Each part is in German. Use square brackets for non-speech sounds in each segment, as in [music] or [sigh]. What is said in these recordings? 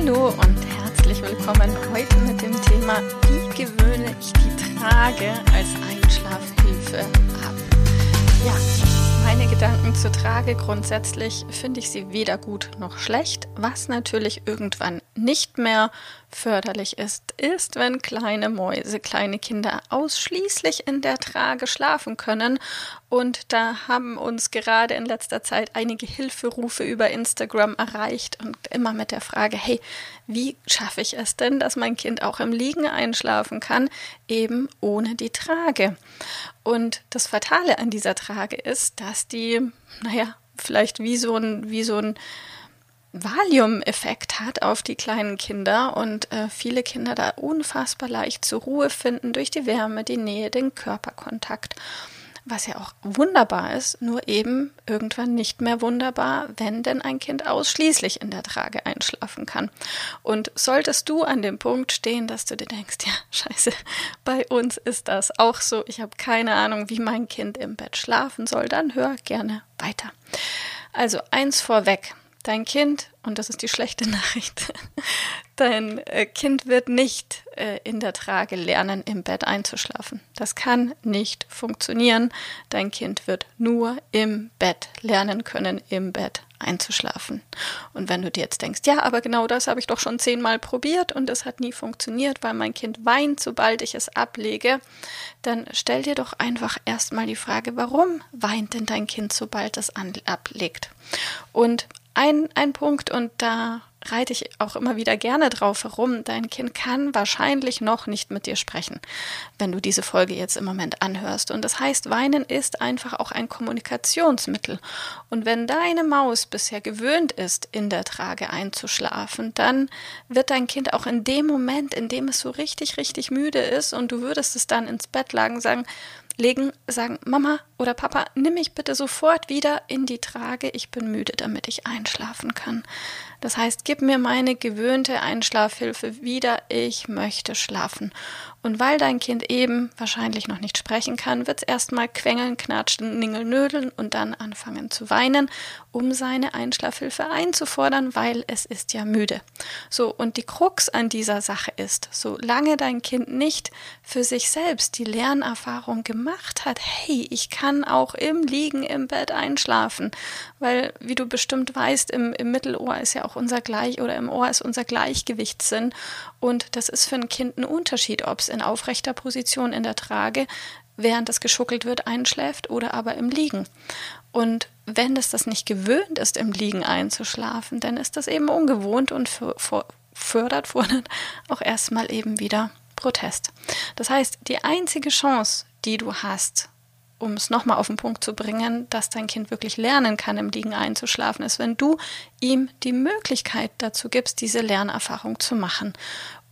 Hallo und herzlich willkommen heute mit dem Thema Wie gewöhne ich die Trage als Einschlafhilfe ab? Ja, meine Gedanken zur Trage grundsätzlich finde ich sie weder gut noch schlecht. Was natürlich irgendwann nicht mehr förderlich ist, ist, wenn kleine Mäuse, kleine Kinder ausschließlich in der Trage schlafen können. Und da haben uns gerade in letzter Zeit einige Hilferufe über Instagram erreicht und immer mit der Frage, hey, wie schaffe ich es denn, dass mein Kind auch im Liegen einschlafen kann, eben ohne die Trage? Und das Fatale an dieser Trage ist, dass die, naja, vielleicht wie so ein, wie so ein Valium-Effekt hat auf die kleinen Kinder und äh, viele Kinder da unfassbar leicht zur Ruhe finden durch die Wärme, die Nähe, den Körperkontakt. Was ja auch wunderbar ist, nur eben irgendwann nicht mehr wunderbar, wenn denn ein Kind ausschließlich in der Trage einschlafen kann. Und solltest du an dem Punkt stehen, dass du dir denkst, ja, scheiße, bei uns ist das auch so, ich habe keine Ahnung, wie mein Kind im Bett schlafen soll, dann hör gerne weiter. Also eins vorweg, Dein Kind, und das ist die schlechte [laughs] Nachricht, dein äh, Kind wird nicht äh, in der Trage lernen, im Bett einzuschlafen. Das kann nicht funktionieren. Dein Kind wird nur im Bett lernen können, im Bett einzuschlafen. Und wenn du dir jetzt denkst, ja, aber genau das habe ich doch schon zehnmal probiert und es hat nie funktioniert, weil mein Kind weint, sobald ich es ablege, dann stell dir doch einfach erstmal die Frage, warum weint denn dein Kind, sobald es ablegt? Und ein, ein Punkt und da reite ich auch immer wieder gerne drauf herum. Dein Kind kann wahrscheinlich noch nicht mit dir sprechen, wenn du diese Folge jetzt im Moment anhörst. Und das heißt, Weinen ist einfach auch ein Kommunikationsmittel. Und wenn deine Maus bisher gewöhnt ist, in der Trage einzuschlafen, dann wird dein Kind auch in dem Moment, in dem es so richtig, richtig müde ist und du würdest es dann ins Bett lagen, sagen, legen, sagen, Mama oder Papa, nimm mich bitte sofort wieder in die Trage, ich bin müde, damit ich einschlafen kann. Das heißt, gib mir meine gewöhnte Einschlafhilfe wieder, ich möchte schlafen. Und weil dein Kind eben wahrscheinlich noch nicht sprechen kann, wird es erstmal quengeln, knatschen, ningelnödeln und dann anfangen zu weinen, um seine Einschlafhilfe einzufordern, weil es ist ja müde. So, und die Krux an dieser Sache ist, solange dein Kind nicht für sich selbst die Lernerfahrung gemacht hat, hey, ich kann auch im Liegen im Bett einschlafen, weil, wie du bestimmt weißt, im, im Mittelohr ist ja auch unser Gleich oder im Ohr ist unser Gleichgewichtssinn und das ist für ein Kind ein Unterschied, ob es in aufrechter Position in der Trage, während es geschuckelt wird, einschläft oder aber im Liegen. Und wenn es das nicht gewöhnt ist, im Liegen einzuschlafen, dann ist das eben ungewohnt und fördert, fordert auch erstmal eben wieder Protest. Das heißt, die einzige Chance, die du hast, um es nochmal auf den Punkt zu bringen, dass dein Kind wirklich lernen kann, im Liegen einzuschlafen, ist, wenn du ihm die Möglichkeit dazu gibst, diese Lernerfahrung zu machen.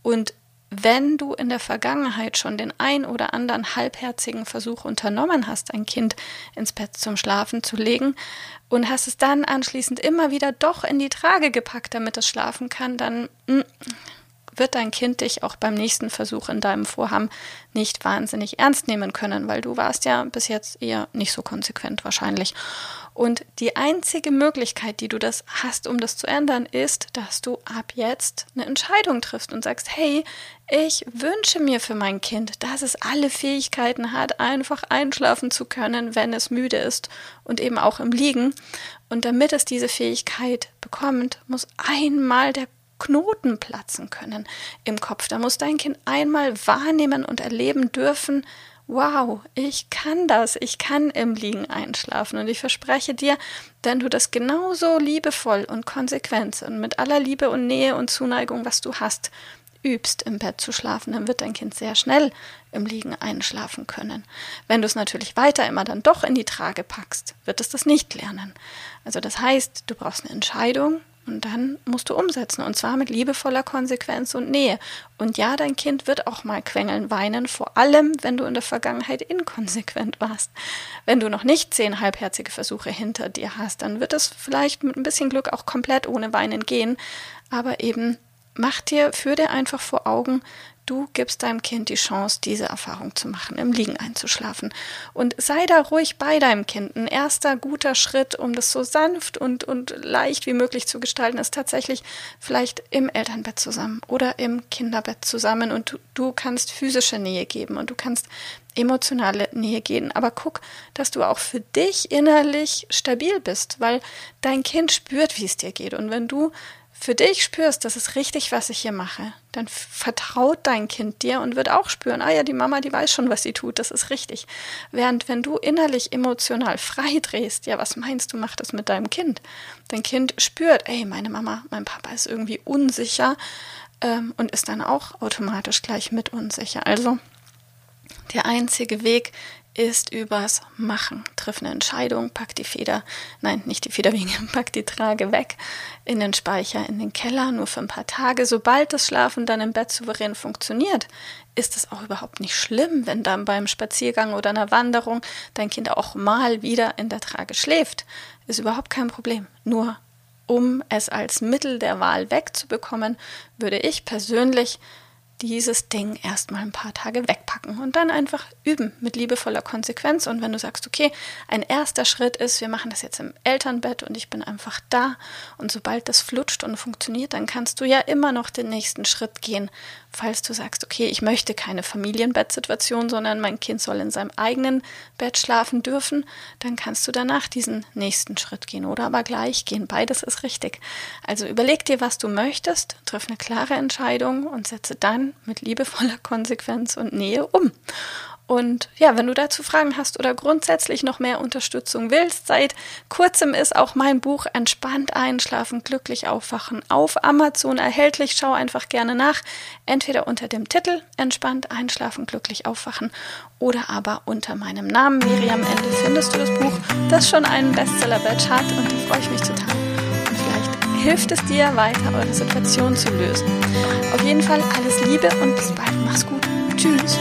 Und wenn du in der Vergangenheit schon den ein oder anderen halbherzigen Versuch unternommen hast, ein Kind ins Bett zum Schlafen zu legen und hast es dann anschließend immer wieder doch in die Trage gepackt, damit es schlafen kann, dann mh, hm, wird dein Kind dich auch beim nächsten Versuch in deinem Vorhaben nicht wahnsinnig ernst nehmen können, weil du warst ja bis jetzt eher nicht so konsequent wahrscheinlich. Und die einzige Möglichkeit, die du das hast, um das zu ändern, ist, dass du ab jetzt eine Entscheidung triffst und sagst, hey, ich wünsche mir für mein Kind, dass es alle Fähigkeiten hat, einfach einschlafen zu können, wenn es müde ist und eben auch im Liegen. Und damit es diese Fähigkeit bekommt, muss einmal der Knoten platzen können im Kopf. Da muss dein Kind einmal wahrnehmen und erleben dürfen, wow, ich kann das, ich kann im Liegen einschlafen. Und ich verspreche dir, wenn du das genauso liebevoll und konsequent und mit aller Liebe und Nähe und Zuneigung, was du hast, übst, im Bett zu schlafen, dann wird dein Kind sehr schnell im Liegen einschlafen können. Wenn du es natürlich weiter immer dann doch in die Trage packst, wird es das nicht lernen. Also das heißt, du brauchst eine Entscheidung und dann musst du umsetzen und zwar mit liebevoller Konsequenz und Nähe. Und ja, dein Kind wird auch mal quengeln, weinen, vor allem, wenn du in der Vergangenheit inkonsequent warst. Wenn du noch nicht zehn halbherzige Versuche hinter dir hast, dann wird es vielleicht mit ein bisschen Glück auch komplett ohne Weinen gehen. Aber eben mach dir, führ dir einfach vor Augen, Du gibst deinem Kind die Chance, diese Erfahrung zu machen, im Liegen einzuschlafen. Und sei da ruhig bei deinem Kind. Ein erster guter Schritt, um das so sanft und, und leicht wie möglich zu gestalten, ist tatsächlich vielleicht im Elternbett zusammen oder im Kinderbett zusammen. Und du, du kannst physische Nähe geben und du kannst emotionale Nähe geben. Aber guck, dass du auch für dich innerlich stabil bist, weil dein Kind spürt, wie es dir geht. Und wenn du für dich spürst, das ist richtig, was ich hier mache, dann vertraut dein Kind dir und wird auch spüren, ah ja, die Mama, die weiß schon, was sie tut, das ist richtig. Während wenn du innerlich emotional frei drehst, ja, was meinst du, macht das mit deinem Kind? Dein Kind spürt, ey, meine Mama, mein Papa ist irgendwie unsicher ähm, und ist dann auch automatisch gleich mit unsicher. Also der einzige Weg ist übers Machen. Triff eine Entscheidung, pack die Feder, nein, nicht die Federwinge, [laughs] pack die Trage weg in den Speicher, in den Keller, nur für ein paar Tage. Sobald das Schlafen dann im Bett souverän funktioniert, ist es auch überhaupt nicht schlimm, wenn dann beim Spaziergang oder einer Wanderung dein Kind auch mal wieder in der Trage schläft. Ist überhaupt kein Problem. Nur um es als Mittel der Wahl wegzubekommen, würde ich persönlich dieses Ding erstmal ein paar Tage wegpacken und dann einfach üben mit liebevoller Konsequenz. Und wenn du sagst, okay, ein erster Schritt ist, wir machen das jetzt im Elternbett und ich bin einfach da und sobald das flutscht und funktioniert, dann kannst du ja immer noch den nächsten Schritt gehen falls du sagst, okay, ich möchte keine Familienbettsituation, sondern mein Kind soll in seinem eigenen Bett schlafen dürfen, dann kannst du danach diesen nächsten Schritt gehen oder aber gleich gehen. Beides ist richtig. Also überleg dir, was du möchtest, triff eine klare Entscheidung und setze dann mit liebevoller [laughs] Konsequenz und Nähe um. Und ja, wenn du dazu Fragen hast oder grundsätzlich noch mehr Unterstützung willst, seit kurzem ist auch mein Buch Entspannt einschlafen, glücklich aufwachen auf Amazon erhältlich. Schau einfach gerne nach, entweder unter dem Titel Entspannt einschlafen, glücklich aufwachen oder aber unter meinem Namen Miriam Ende findest du das Buch, das schon einen Bestseller-Badge hat und da freue ich mich total. Und hilft es dir weiter, eure Situation zu lösen. Auf jeden Fall alles Liebe und bis bald. Mach's gut. Tschüss.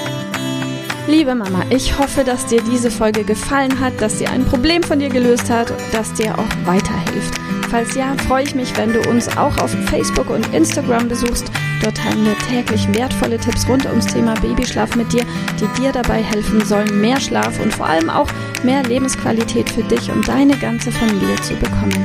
Liebe Mama, ich hoffe, dass dir diese Folge gefallen hat, dass sie ein Problem von dir gelöst hat, dass dir auch weiterhilft. Falls ja, freue ich mich, wenn du uns auch auf Facebook und Instagram besuchst. Dort teilen wir täglich wertvolle Tipps rund ums Thema Babyschlaf mit dir, die dir dabei helfen sollen, mehr Schlaf und vor allem auch mehr Lebensqualität für dich und deine ganze Familie zu bekommen.